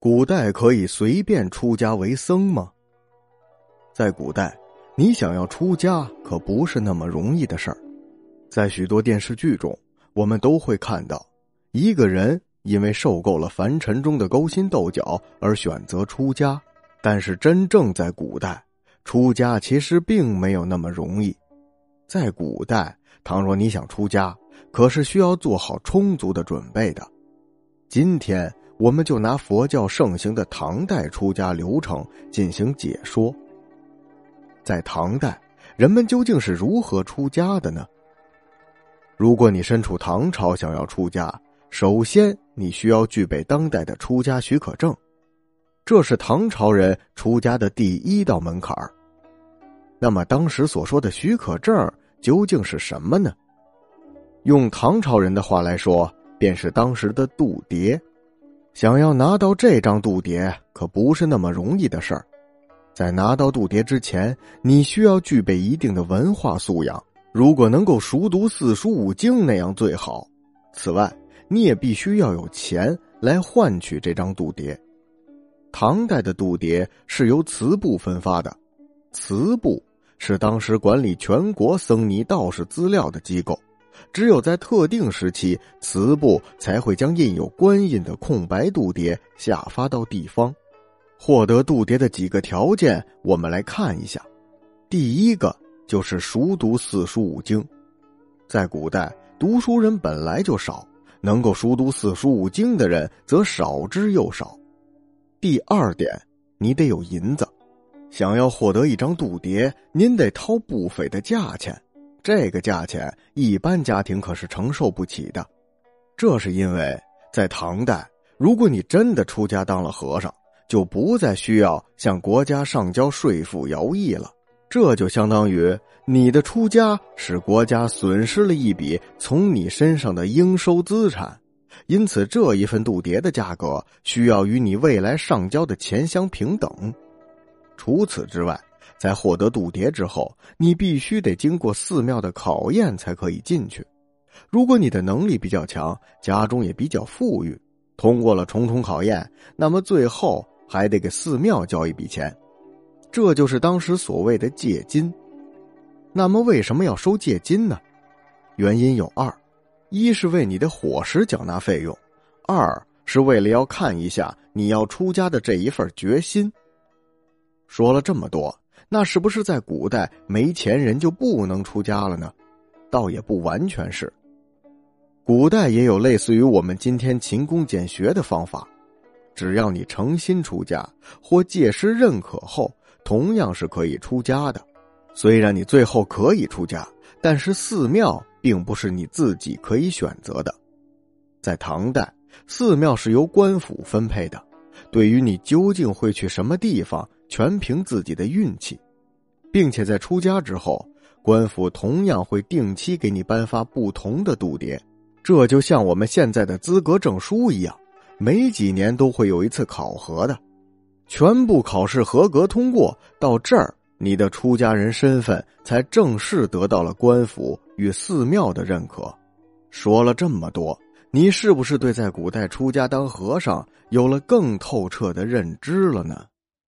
古代可以随便出家为僧吗？在古代，你想要出家可不是那么容易的事儿。在许多电视剧中，我们都会看到，一个人因为受够了凡尘中的勾心斗角而选择出家。但是，真正在古代，出家其实并没有那么容易。在古代，倘若你想出家，可是需要做好充足的准备的。今天。我们就拿佛教盛行的唐代出家流程进行解说。在唐代，人们究竟是如何出家的呢？如果你身处唐朝，想要出家，首先你需要具备当代的出家许可证，这是唐朝人出家的第一道门槛那么，当时所说的许可证究竟是什么呢？用唐朝人的话来说，便是当时的度牒。想要拿到这张度牒可不是那么容易的事儿，在拿到度牒之前，你需要具备一定的文化素养。如果能够熟读四书五经，那样最好。此外，你也必须要有钱来换取这张度牒。唐代的度牒是由祠部分发的，祠部是当时管理全国僧尼道士资料的机构。只有在特定时期，祠部才会将印有官印的空白度牒下发到地方。获得度牒的几个条件，我们来看一下。第一个就是熟读四书五经，在古代读书人本来就少，能够熟读四书五经的人则少之又少。第二点，你得有银子，想要获得一张度牒，您得掏不菲的价钱。这个价钱一般家庭可是承受不起的，这是因为在唐代，如果你真的出家当了和尚，就不再需要向国家上交税赋徭役了。这就相当于你的出家使国家损失了一笔从你身上的应收资产，因此这一份度牒的价格需要与你未来上交的钱相平等。除此之外。在获得度牒之后，你必须得经过寺庙的考验才可以进去。如果你的能力比较强，家中也比较富裕，通过了重重考验，那么最后还得给寺庙交一笔钱，这就是当时所谓的借金。那么为什么要收借金呢？原因有二：一是为你的伙食缴纳费用；二是为了要看一下你要出家的这一份决心。说了这么多。那是不是在古代没钱人就不能出家了呢？倒也不完全是。古代也有类似于我们今天勤工俭学的方法，只要你诚心出家或戒师认可后，同样是可以出家的。虽然你最后可以出家，但是寺庙并不是你自己可以选择的。在唐代，寺庙是由官府分配的，对于你究竟会去什么地方。全凭自己的运气，并且在出家之后，官府同样会定期给你颁发不同的度牒，这就像我们现在的资格证书一样，每几年都会有一次考核的，全部考试合格通过，到这儿你的出家人身份才正式得到了官府与寺庙的认可。说了这么多，你是不是对在古代出家当和尚有了更透彻的认知了呢？